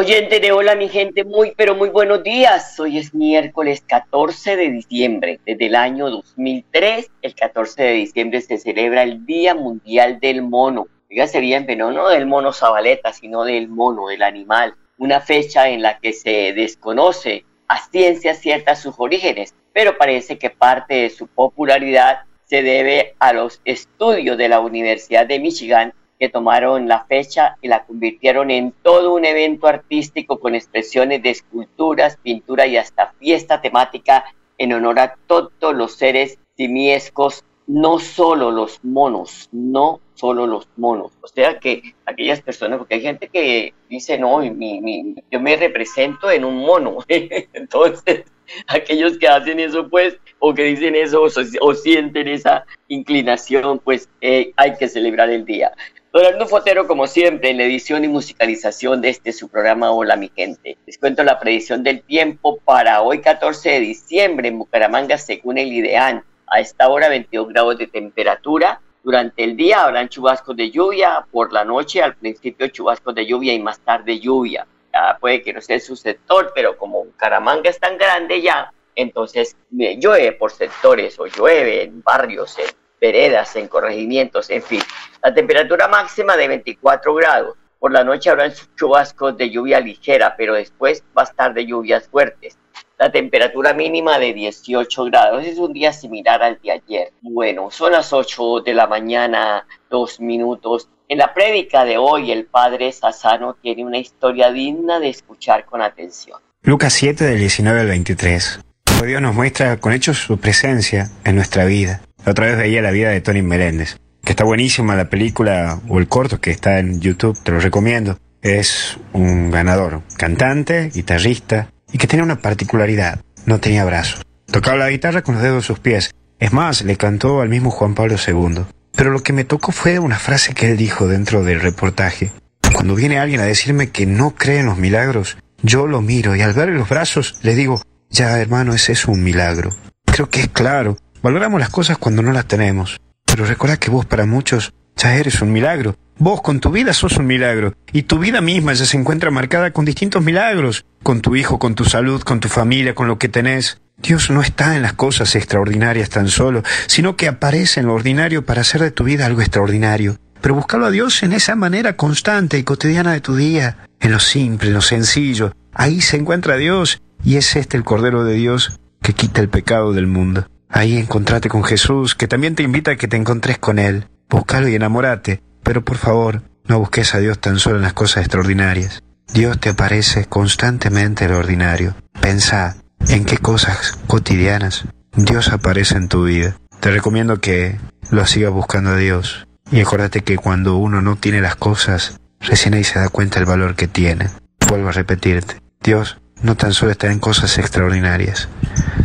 Oyente de hola mi gente, muy pero muy buenos días. Hoy es miércoles 14 de diciembre. Desde el año 2003, el 14 de diciembre se celebra el Día Mundial del Mono. Fíjese bien, pero no del mono zabaleta, sino del mono, del animal. Una fecha en la que se desconoce a ciencia cierta sus orígenes, pero parece que parte de su popularidad se debe a los estudios de la Universidad de Michigan que tomaron la fecha y la convirtieron en todo un evento artístico con expresiones de esculturas, pintura y hasta fiesta temática en honor a todos los seres simiescos, no solo los monos, no solo los monos. O sea que aquellas personas, porque hay gente que dice, no, yo me represento en un mono. Entonces, aquellos que hacen eso, pues, o que dicen eso, o, sienten esa inclinación, pues eh, hay que celebrar el día. Don Fotero, como siempre, en la edición y musicalización de este su programa Hola mi gente. Les cuento la predicción del tiempo para hoy 14 de diciembre en Bucaramanga según el IDEAN. A esta hora 22 grados de temperatura. Durante el día habrán chubascos de lluvia, por la noche al principio chubascos de lluvia y más tarde lluvia. Ya puede que no sea su sector, pero como Bucaramanga es tan grande ya, entonces llueve por sectores o llueve en barrios, en veredas, en corregimientos, en fin. La temperatura máxima de 24 grados. Por la noche habrán chubascos de lluvia ligera, pero después va a estar de lluvias fuertes. La temperatura mínima de 18 grados. Es un día similar al de ayer. Bueno, son las 8 de la mañana, dos minutos. En la prédica de hoy, el padre Sassano tiene una historia digna de escuchar con atención. Lucas 7, del 19 al 23. Dios nos muestra con hechos su presencia en nuestra vida. Otra vez veía la vida de Tony Meléndez, que está buenísima la película o el corto que está en YouTube, te lo recomiendo. Es un ganador, cantante, guitarrista, y que tenía una particularidad, no tenía brazos. Tocaba la guitarra con los dedos de sus pies. Es más, le cantó al mismo Juan Pablo II. Pero lo que me tocó fue una frase que él dijo dentro del reportaje. Cuando viene alguien a decirme que no cree en los milagros, yo lo miro y al ver los brazos le digo, ya hermano, ese es un milagro. Creo que es claro. Valoramos las cosas cuando no las tenemos. Pero recuerda que vos para muchos ya eres un milagro. Vos con tu vida sos un milagro. Y tu vida misma ya se encuentra marcada con distintos milagros. Con tu hijo, con tu salud, con tu familia, con lo que tenés. Dios no está en las cosas extraordinarias tan solo, sino que aparece en lo ordinario para hacer de tu vida algo extraordinario. Pero buscarlo a Dios en esa manera constante y cotidiana de tu día, en lo simple, en lo sencillo. Ahí se encuentra Dios y es este el Cordero de Dios que quita el pecado del mundo. Ahí encontrate con Jesús, que también te invita a que te encontres con Él. Búscalo y enamórate, pero por favor, no busques a Dios tan solo en las cosas extraordinarias. Dios te aparece constantemente en lo ordinario. Pensa en qué cosas cotidianas Dios aparece en tu vida. Te recomiendo que lo sigas buscando a Dios. Y acuérdate que cuando uno no tiene las cosas, recién ahí se da cuenta el valor que tiene. Vuelvo a repetirte. Dios no tan solo está en cosas extraordinarias,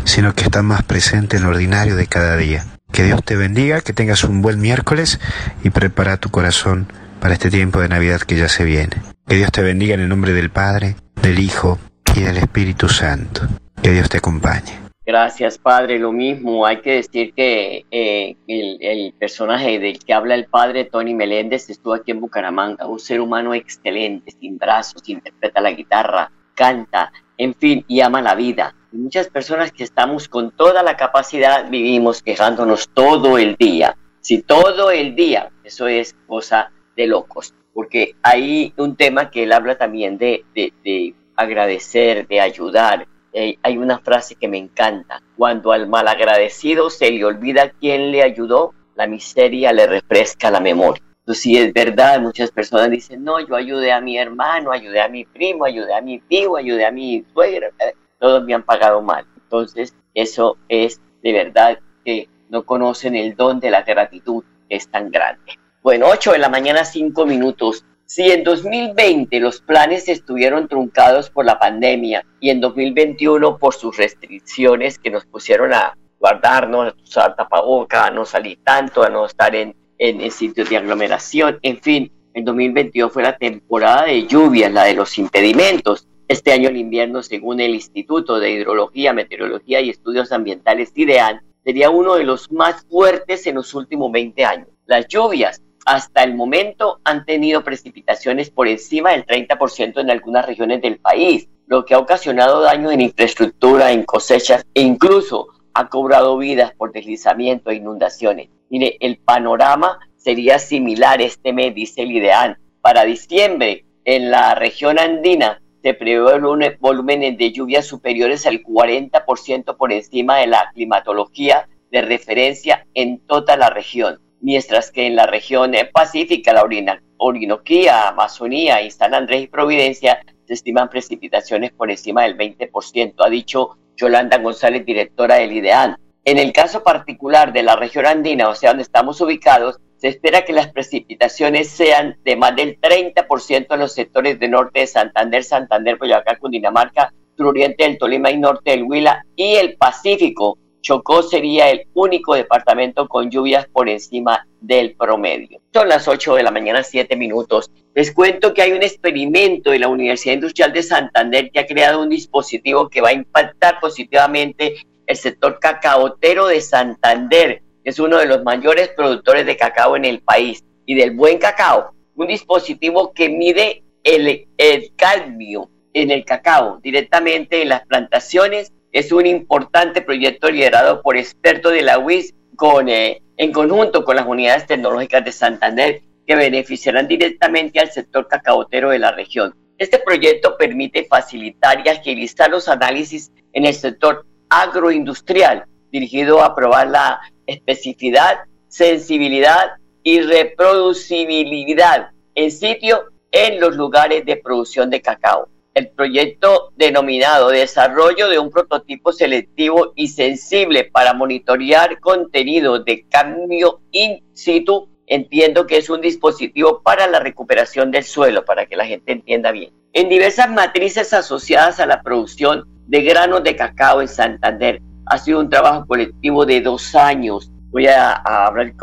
sino que está más presente en lo ordinario de cada día. Que Dios te bendiga, que tengas un buen miércoles y prepara tu corazón para este tiempo de Navidad que ya se viene. Que Dios te bendiga en el nombre del Padre, del Hijo y del Espíritu Santo. Que Dios te acompañe. Gracias, Padre. Lo mismo, hay que decir que eh, el, el, personaje del que habla el Padre, Tony Meléndez, estuvo aquí en Bucaramanga, un ser humano excelente, sin brazos, interpreta la guitarra, canta, en fin, y ama la vida. muchas personas que estamos con toda la capacidad vivimos quejándonos todo el día. Si todo el día, eso es cosa de locos, porque hay un tema que él habla también de, de, agradecer, de ayudar. Eh, hay una frase que me encanta, cuando al malagradecido se le olvida quién le ayudó, la miseria le refresca la memoria. Entonces, sí es verdad, muchas personas dicen, no, yo ayudé a mi hermano, ayudé a mi primo, ayudé a mi tío, ayudé a mi suegra, eh, todos me han pagado mal. Entonces, eso es de verdad que no conocen el don de la gratitud, es tan grande. Bueno, 8 de la mañana, 5 minutos. Si en 2020 los planes estuvieron truncados por la pandemia y en 2021 por sus restricciones que nos pusieron a guardarnos, a usar tapaboca, a no salir tanto, a no estar en, en, sitios de aglomeración, en fin, el 2022 fue la temporada de lluvias, la de los impedimentos. Este año el invierno, según el Instituto de Hidrología, Meteorología y Estudios Ambientales IDEAN, sería uno de los más fuertes en los últimos 20 años. Las lluvias hasta el momento han tenido precipitaciones por encima del 30% en algunas regiones del país, lo que ha ocasionado daños en infraestructura, en cosechas e incluso ha cobrado vidas por deslizamiento e inundaciones. Mire, el panorama sería similar este mes, dice el IDEAN. Para diciembre, en la región andina, se prevé volúmenes de lluvias superiores al 40% por encima de la climatología de referencia en toda la región mientras que en la región pacífica, la Orinoquía, Amazonía y San Andrés y Providencia se estiman precipitaciones por encima del 20%, ha dicho Yolanda González, directora del IDEAN. En el caso particular de la región andina, o sea, donde estamos ubicados, se espera que las precipitaciones sean de más del 30% en los sectores de norte de Santander, Santander, Boyacá, Cundinamarca, suroriente del Tolima y norte del Huila y el Pacífico, Chocó sería el único departamento con lluvias por encima del promedio. Son las 8 de la mañana, 7 minutos. Les cuento que hay un experimento de la Universidad Industrial de Santander que ha creado un dispositivo que va a impactar positivamente el sector cacaotero de Santander, es uno de los mayores productores de cacao en el país y del buen cacao. Un dispositivo que mide el, el cadmio en el cacao directamente en las plantaciones es un importante proyecto liderado por expertos de la UIS eh, en conjunto con las unidades tecnológicas de Santander que beneficiarán directamente al sector cacaotero de la región. Este proyecto permite facilitar y agilizar los análisis en el sector agroindustrial, dirigido a probar la especificidad, sensibilidad y reproducibilidad en sitio en los lugares de producción de cacao el proyecto denominado Desarrollo de un prototipo selectivo y sensible para monitorear contenido de cambio in situ. Entiendo que es un dispositivo para la recuperación del suelo, para que la gente entienda bien. En diversas matrices asociadas a la producción de granos de cacao en Santander, ha sido un trabajo colectivo de dos años. Voy a, abrir,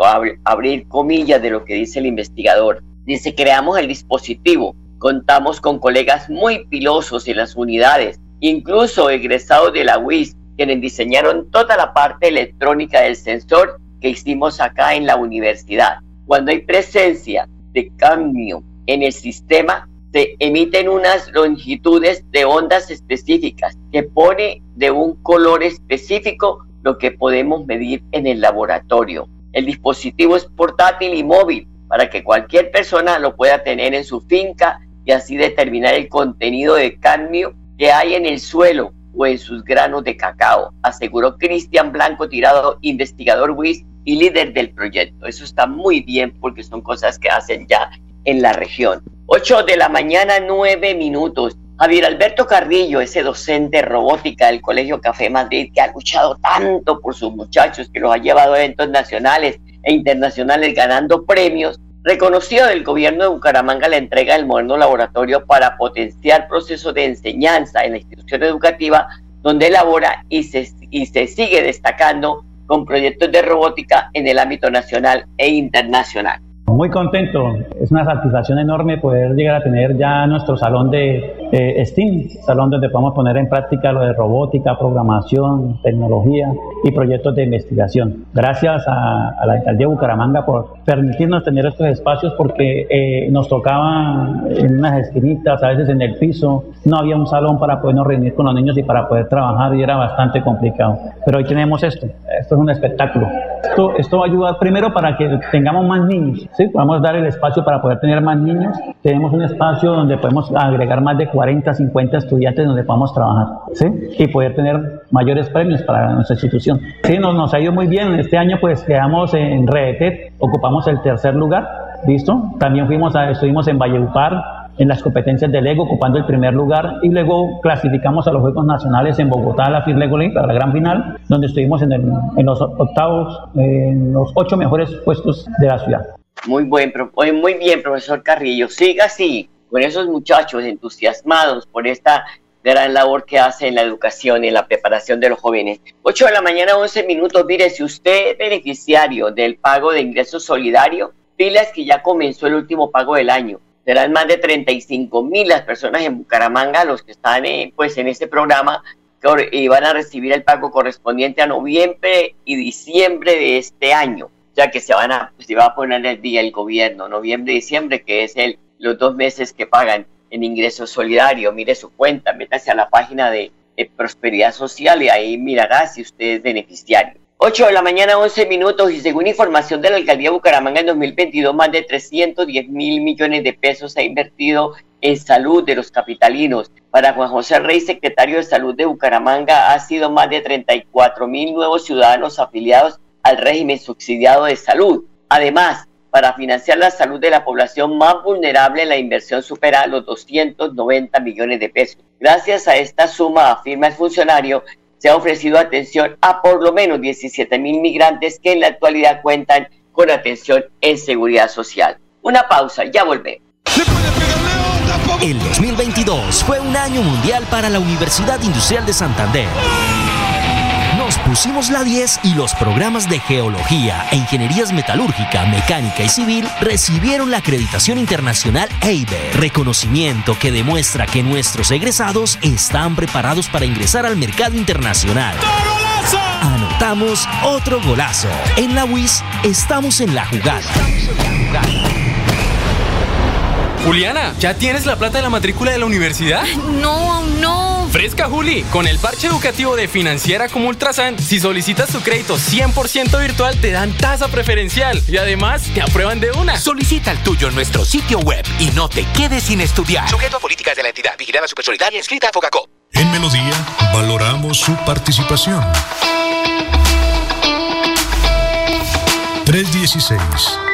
abrir comillas de lo que dice el investigador. Dice, creamos el dispositivo Contamos con colegas muy pilosos en las unidades, incluso egresados de la UIS, quienes diseñaron toda la parte electrónica del sensor que hicimos acá en la universidad. Cuando hay presencia de cambio en el sistema, se emiten unas longitudes de ondas específicas que pone de un color específico lo que podemos medir en el laboratorio. El dispositivo es portátil y móvil para que cualquier persona lo pueda tener en su finca y así determinar el contenido de cadmio que hay en el suelo o en sus granos de cacao, aseguró Cristian Blanco Tirado, investigador WIS y líder del proyecto. Eso está muy bien porque son cosas que hacen ya en la región. 8 de la mañana, 9 minutos. Javier Alberto Carrillo, ese docente robótica del Colegio Café Madrid, que ha luchado tanto por sus muchachos, que los ha llevado a eventos nacionales e internacionales ganando premios, Reconocido del gobierno de Bucaramanga la entrega del moderno laboratorio para potenciar procesos de enseñanza en la institución educativa donde elabora y se, y se sigue destacando con proyectos de robótica en el ámbito nacional e internacional. Muy contento, es una satisfacción enorme poder llegar a tener ya nuestro salón de STEAM, salón donde podemos poner en práctica lo de robótica, programación, tecnología y proyectos de investigación. Gracias a, la alcaldía de Bucaramanga por permitirnos tener estos espacios porque eh, nos tocaba en unas esquinitas, a veces en el piso, no había un salón para podernos reunir con los niños y para poder trabajar y era bastante complicado. Pero hoy tenemos esto, esto es un espectáculo. Esto, esto va a ayudar primero para que tengamos más niños, ¿sí? Podemos dar el espacio para poder tener más niños. Tenemos un espacio donde podemos agregar más de 40, 50 estudiantes donde podamos trabajar, ¿sí? Y poder tener mayores premios para nuestra institución. Sí, nos, nos ha ido muy bien. Este año pues quedamos en Redetet, ocupamos el tercer lugar, ¿listo? También fuimos a, estuvimos en Valleupar, en las competencias de Lego, ocupando el primer lugar, y luego clasificamos a los Juegos Nacionales en Bogotá, la Lego League, para la gran final, donde estuvimos en, en los octavos, en los ocho mejores puestos de la ciudad. Muy, buen, muy bien, profesor Carrillo. Siga así, con esos muchachos entusiasmados por esta gran labor que hace en la educación y en la preparación de los jóvenes. 8 de la mañana, 11 minutos. Mire, si usted es beneficiario del pago de ingreso solidario, pilas que ya comenzó el último pago del año serán más de 35 mil las personas en Bucaramanga, los que están eh, pues en este programa, y van a recibir el pago correspondiente a noviembre y diciembre de este año, ya que se van a, se va a poner el día el gobierno, noviembre y diciembre, que es el, los dos meses que pagan en ingreso solidario. Mire su cuenta, métase a la página de, de Prosperidad Social y ahí mirará si usted es beneficiario. 8 de la mañana, 11 minutos, y según información de la alcaldía de Bucaramanga, en 2022 más de 310 mil millones de pesos se ha invertido en salud de los capitalinos. Para Juan José Rey, secretario de Salud de Bucaramanga, ha sido más de 34 mil nuevos ciudadanos afiliados al régimen subsidiado de salud. Además, para financiar la salud de la población más vulnerable, la inversión supera los 290 millones de pesos. Gracias a esta suma, afirma el funcionario, se ha ofrecido atención a por lo menos 17 mil migrantes que en la actualidad cuentan con atención en seguridad social. Una pausa, ya volvemos. El 2022 fue un año mundial para la Universidad Industrial de Santander pusimos la 10 y los programas de geología e ingenierías metalúrgica, mecánica y civil recibieron la acreditación internacional EIBE, reconocimiento que demuestra que nuestros egresados están preparados para ingresar al mercado internacional. Anotamos otro golazo. En la WIS estamos en la jugada. Juliana, ¿ya tienes la plata de la matrícula de la universidad? No, aún no. Fresca, Juli. Con el parche educativo de Financiera como Ultrasan, si solicitas tu crédito 100% virtual, te dan tasa preferencial y además te aprueban de una. Solicita el tuyo en nuestro sitio web y no te quedes sin estudiar. Sujeto a políticas de la entidad. Vigilada Supersolidaria, escrita a Focacop. En Melodía, valoramos su participación.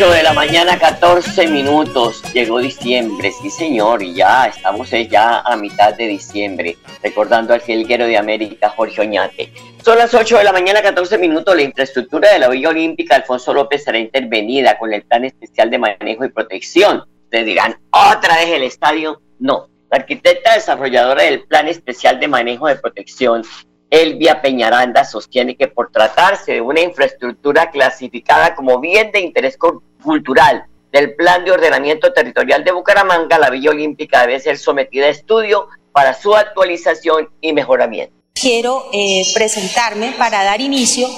8 de la mañana, 14 minutos. Llegó diciembre, sí señor, y ya estamos eh, ya a mitad de diciembre, recordando al jilguero de América, Jorge Oñate. Son las 8 de la mañana, 14 minutos. La infraestructura de la Villa Olímpica Alfonso López será intervenida con el Plan Especial de Manejo y Protección. Ustedes dirán, ¿otra vez el estadio? No. La arquitecta desarrolladora del Plan Especial de Manejo de Protección, Elvia Peñaranda, sostiene que por tratarse de una infraestructura clasificada como bien de interés cu- cultural del Plan de Ordenamiento Territorial de Bucaramanga, la Villa Olímpica debe ser sometida a estudio para su actualización y mejoramiento. quiero eh, presentarme para dar inicio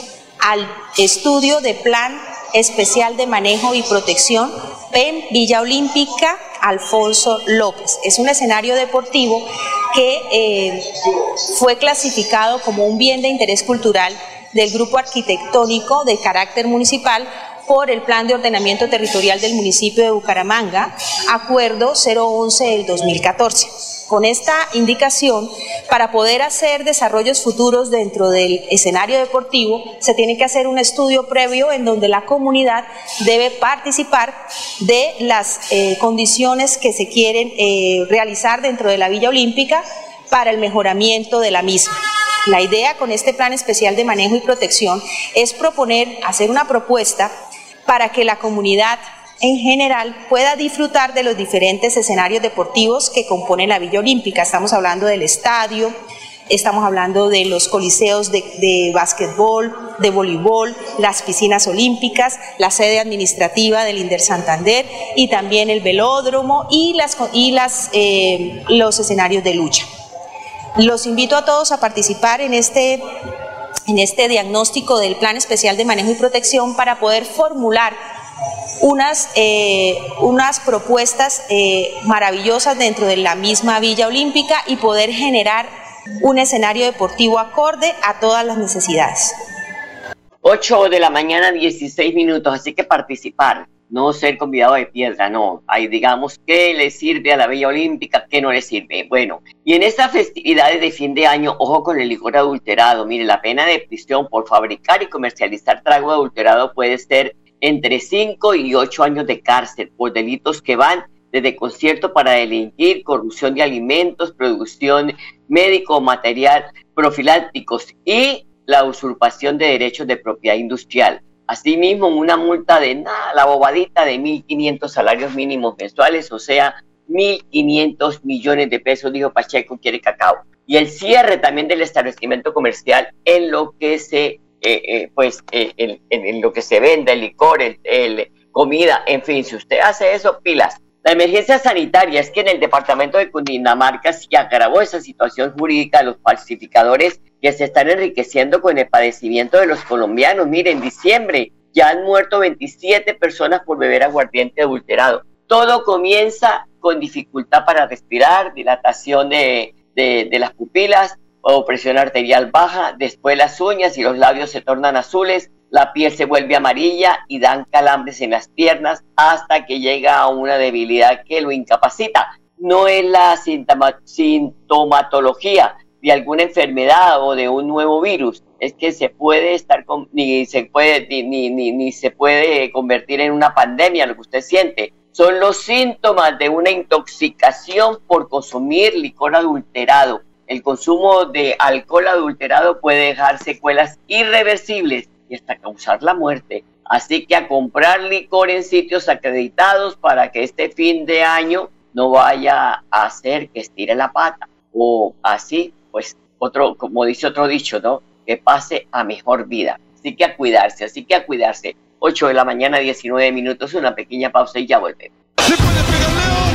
al estudio de Plan Especial de Manejo y Protección PEM Villa Olímpica Alfonso López. Es un escenario deportivo que eh, fue clasificado como un bien de interés cultural del grupo arquitectónico de carácter municipal por el Plan de Ordenamiento Territorial del municipio de Bucaramanga, Acuerdo 011 del 2014. Con esta indicación, para poder hacer desarrollos futuros dentro del escenario deportivo, se tiene que hacer un estudio previo en donde la comunidad debe participar de las eh, condiciones que se quieren eh, realizar dentro de la Villa Olímpica para el mejoramiento de la misma. La idea con este plan especial de manejo y protección es proponer, hacer una propuesta para que la comunidad en general pueda disfrutar de los diferentes escenarios deportivos que componen la Villa Olímpica. Estamos hablando del estadio, estamos hablando de los coliseos de, de básquetbol, de voleibol, las piscinas olímpicas, la sede administrativa del Inder Santander y también el velódromo y, las, y las, eh, los escenarios de lucha. Los invito a todos a participar en este, en este diagnóstico del Plan Especial de Manejo y Protección para poder formular unas, eh, unas propuestas eh, maravillosas dentro de la misma Villa Olímpica y poder generar un escenario deportivo acorde a todas las necesidades. 8 de la mañana, 16 minutos, así que participar, no ser convidado de piedra, no. Ahí digamos qué le sirve a la Villa Olímpica, qué no le sirve. Bueno, y en estas festividades de fin de año, ojo con el licor adulterado. Mire, la pena de prisión por fabricar y comercializar trago adulterado puede ser entre 5 y 8 años de cárcel por delitos que van desde concierto para delinquir, corrupción de alimentos, producción médico, material profilácticos y la usurpación de derechos de propiedad industrial. Asimismo, una multa de nada, la bobadita de 1.500 salarios mínimos mensuales, o sea, 1.500 millones de pesos, dijo Pacheco, quiere cacao. Y el cierre también del establecimiento comercial en lo que se, pues, eh, en, en- en lo que se vende, el licor, el, comida, en fin, si usted hace eso, pilas. La emergencia sanitaria es que en el departamento de Cundinamarca se agravó esa situación jurídica de los falsificadores que se están enriqueciendo con el padecimiento de los colombianos. Mire, en diciembre ya han muerto 27 personas por beber aguardiente adulterado. Todo comienza con dificultad para respirar, dilatación de- de las pupilas o presión arterial baja, después las uñas y los labios se tornan azules, la piel se vuelve amarilla y dan calambres en las piernas hasta que llega a una debilidad que lo incapacita. No es la sintoma- sintomatología de alguna enfermedad o de un nuevo virus, es que se puede estar con, ni se puede ni, ni, ni, ni se puede convertir en una pandemia lo que usted siente. Son los síntomas de una intoxicación por consumir licor adulterado. El consumo de alcohol adulterado puede dejar secuelas irreversibles y hasta causar la muerte. Así que a comprar licor en sitios acreditados para que este fin de año no vaya a hacer que estire la pata. O así, pues, otro, como dice otro dicho, ¿no? Que pase a mejor vida. Así que a cuidarse, así que a cuidarse. 8 de la mañana, 19 minutos, una pequeña pausa y ya volvemos.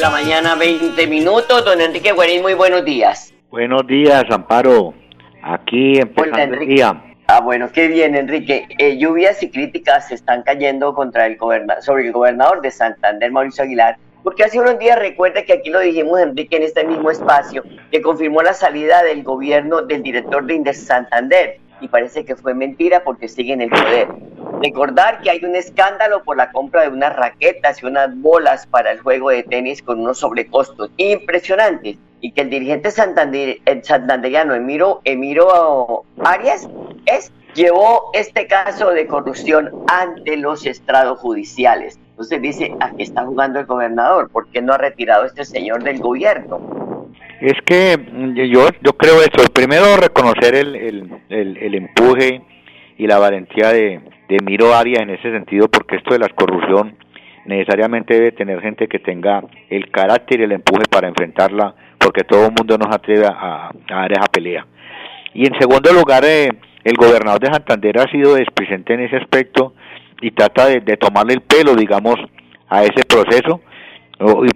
De la mañana, 20 minutos. Don Enrique Guarín, muy buenos días. Buenos días, Amparo. Aquí empezando el Enrique. día. Ah, bueno, qué bien, Enrique. Eh, lluvias y críticas se están cayendo contra el goberna sobre el gobernador de Santander, Mauricio Aguilar, porque hace unos días recuerda que aquí lo dijimos, Enrique, en este mismo espacio, que confirmó la salida del gobierno del director de Indes Santander. Y parece que fue mentira porque sigue en el poder. Recordar que hay un escándalo por la compra de unas raquetas y unas bolas para el juego de tenis con unos sobrecostos impresionantes y que el dirigente el santanderiano Emiro, Emiro Arias es, llevó este caso de corrupción ante los estrados judiciales. Entonces dice, ¿a qué está jugando el gobernador? ¿Por qué no ha retirado a este señor del gobierno? Es que mm, yo, yo creo eso. Primero, reconocer el, el, el empuje y la valentía de, de Miro Arias en ese sentido, porque esto de la corrupción necesariamente debe tener gente que tenga el carácter y el empuje para enfrentarla, porque todo el mundo nos atreve a, a dar esa pelea. Y en segundo lugar, eh, el gobernador de Santander ha sido desplicente en ese aspecto y trata de, de tomarle el pelo, digamos, a ese proceso,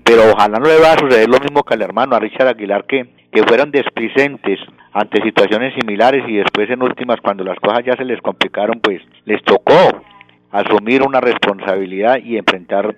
pero ojalá no le va a suceder lo mismo que al hermano, a Richard Aguilar, que, que fueron desplicentes ante situaciones similares y después en últimas, cuando las cosas ya se les complicaron, pues les tocó asumir una responsabilidad y enfrentar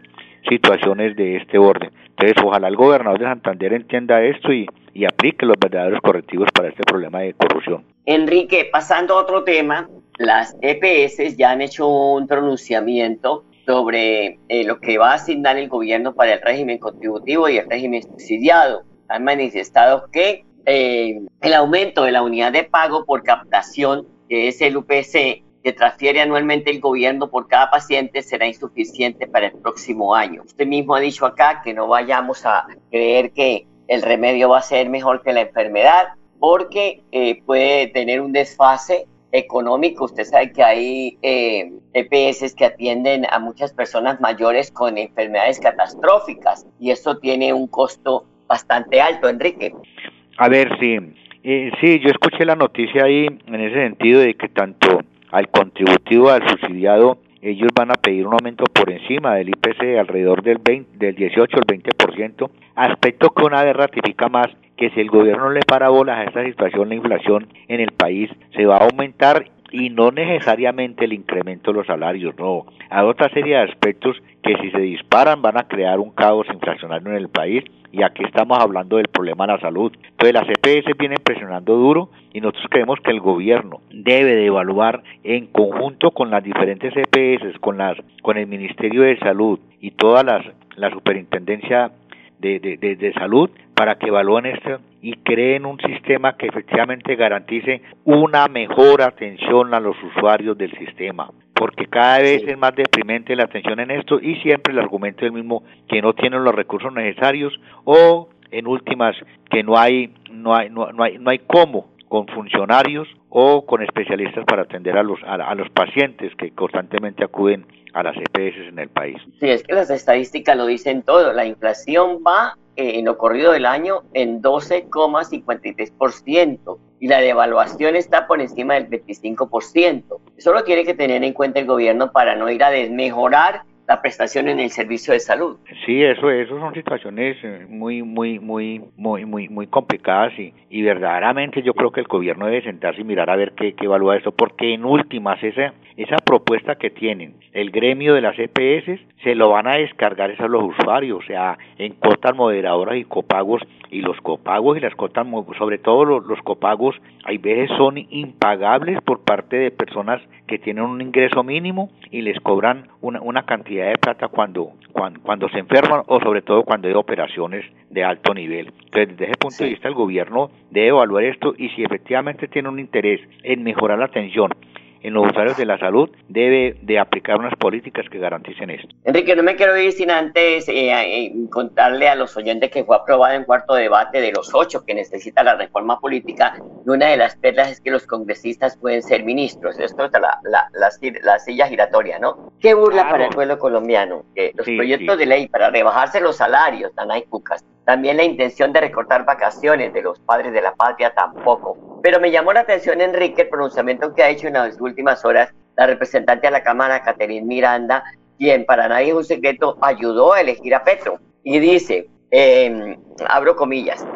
situaciones de este orden. Entonces, ojalá el gobernador de Santander entienda esto y, y aplique los verdaderos correctivos para este problema de corrupción. Enrique, pasando a otro tema, las EPS ya han hecho un pronunciamiento sobre eh, lo que va a asignar el gobierno para el régimen contributivo y el régimen subsidiado. Han manifestado que eh, el aumento de la unidad de pago por captación, que es el UPC, que transfiere anualmente el gobierno por cada paciente, será insuficiente para el próximo año. Usted mismo ha dicho acá que no vayamos a creer que el remedio va a ser mejor que la enfermedad, porque eh, puede tener un desfase económico. Usted sabe que hay eh, EPS que atienden a muchas personas mayores con enfermedades catastróficas y eso tiene un costo bastante alto, Enrique. A ver, sí, eh, sí, yo escuché la noticia ahí en ese sentido de que tanto al contributivo, al subsidiado, ellos van a pedir un aumento por encima del IPC alrededor del 20, del 18 al 20%, aspecto que una vez ratifica más que si el gobierno no le para bolas a esta situación, la inflación en el país se va a aumentar y no necesariamente el incremento de los salarios, no. Hay otra serie de aspectos que si se disparan van a crear un caos inflacionario en el país y aquí estamos hablando del problema de la salud. Entonces las EPS vienen presionando duro y nosotros creemos que el gobierno debe de evaluar en conjunto con las diferentes EPS, con las con el Ministerio de Salud y todas las la superintendencia de, de, de, de salud para que evalúen esto y creen un sistema que efectivamente garantice una mejor atención a los usuarios del sistema porque cada vez es más deprimente la atención en esto y siempre el argumento es el mismo que no tienen los recursos necesarios o en últimas que no hay no hay no, no hay no hay cómo con funcionarios o con especialistas para atender a los a, a los pacientes que constantemente acuden a las EPS en el país. Sí, es que las estadísticas lo dicen todo. La inflación va eh, en lo corrido del año en 12,53% y la devaluación está por encima del 25%. Eso lo tiene que tener en cuenta el gobierno para no ir a desmejorar la prestación en el servicio de salud. Sí, eso, eso son situaciones eh, muy, muy, muy, muy, muy, muy complicadas y, y verdaderamente yo creo que el gobierno debe sentarse y mirar a ver qué, qué evalúa eso, porque en últimas esa, esa propuesta que tienen el gremio de las EPS se lo van a descargar a los usuarios, o sea, en cotas moderadoras y copagos y los copagos y las cotas, sobre todo los copagos, hay veces son impagables por parte de personas que tienen un ingreso mínimo y les cobran una, una cantidad de plata cuando, cuando, cuando se enferman o sobre todo cuando hay operaciones de alto nivel. Entonces, desde ese punto sí. de vista, el gobierno debe evaluar esto y si efectivamente tiene un interés en mejorar la atención en los usuarios de la salud debe de aplicar unas políticas que garanticen esto. Enrique, no me quiero ir sin antes eh, eh, contarle a los oyentes que fue aprobado en cuarto debate de los ocho que necesita la reforma política y una de las perlas es que los congresistas pueden ser ministros. Esto es la, la, la, la silla giratoria, ¿no? Qué burla claro. para el pueblo colombiano. Que los sí, proyectos sí. de ley para rebajarse los salarios, Danay Cucas, también la intención de recortar vacaciones de los padres de la patria tampoco. Pero me llamó la atención, Enrique, el pronunciamiento que ha hecho en las últimas horas la representante de la Cámara, Caterine Miranda, quien para nadie es un secreto ayudó a elegir a Petro. Y dice, eh, abro comillas,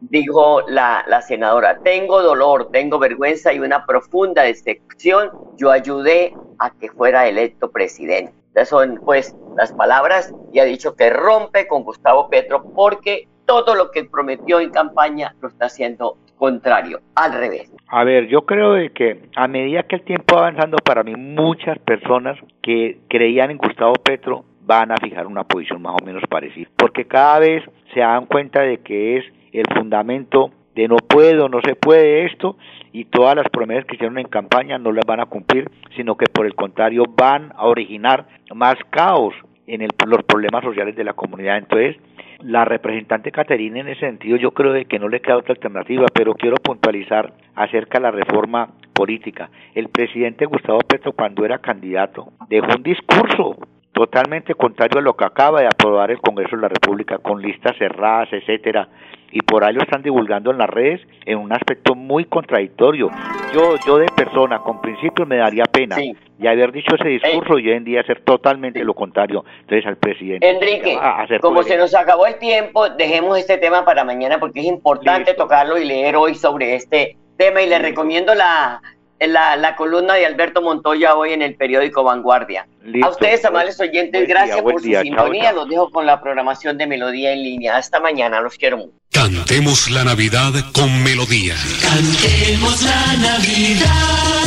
dijo la, la senadora, tengo dolor, tengo vergüenza y una profunda decepción, yo ayudé a que fuera electo presidente. Esas son pues las palabras y ha dicho que rompe con Gustavo Petro porque todo lo que prometió en campaña lo está haciendo contrario, al revés. A ver, yo creo de que a medida que el tiempo va avanzando, para mí muchas personas que creían en Gustavo Petro van a fijar una posición más o menos parecida, porque cada vez se dan cuenta de que es el fundamento de no puedo, no se puede esto, y todas las promesas que hicieron en campaña no las van a cumplir, sino que por el contrario van a originar más caos en el- los problemas sociales de la comunidad. Entonces, la representante Caterina en ese sentido yo creo de que no le queda otra alternativa, pero quiero puntualizar acerca de la reforma política. El presidente Gustavo Petro cuando era candidato dejó un discurso totalmente contrario a lo que acaba de aprobar el Congreso de la República con listas cerradas, etcétera, y por ahí lo están divulgando en las redes en un aspecto muy contradictorio. Yo yo de persona con principios me daría pena y haber dicho ese discurso y hoy en día hacer totalmente lo contrario. Entonces al presidente Enrique, como se nos acabó el tiempo, dejemos este tema para mañana porque es importante tocarlo y leer hoy sobre este tema y le recomiendo la, la, la columna de Alberto Montoya hoy en el periódico Vanguardia. Listo. A ustedes, amables oyentes, día, gracias por su día. Chao, sintonía. chao. Los dejo con la programación de Melodía en línea. Hasta mañana, los quiero mucho. Cantemos la Navidad con melodía. Cantemos la Navidad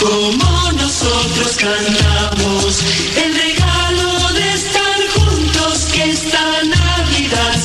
como nosotros cantamos. El regalo de estar juntos que esta Navidad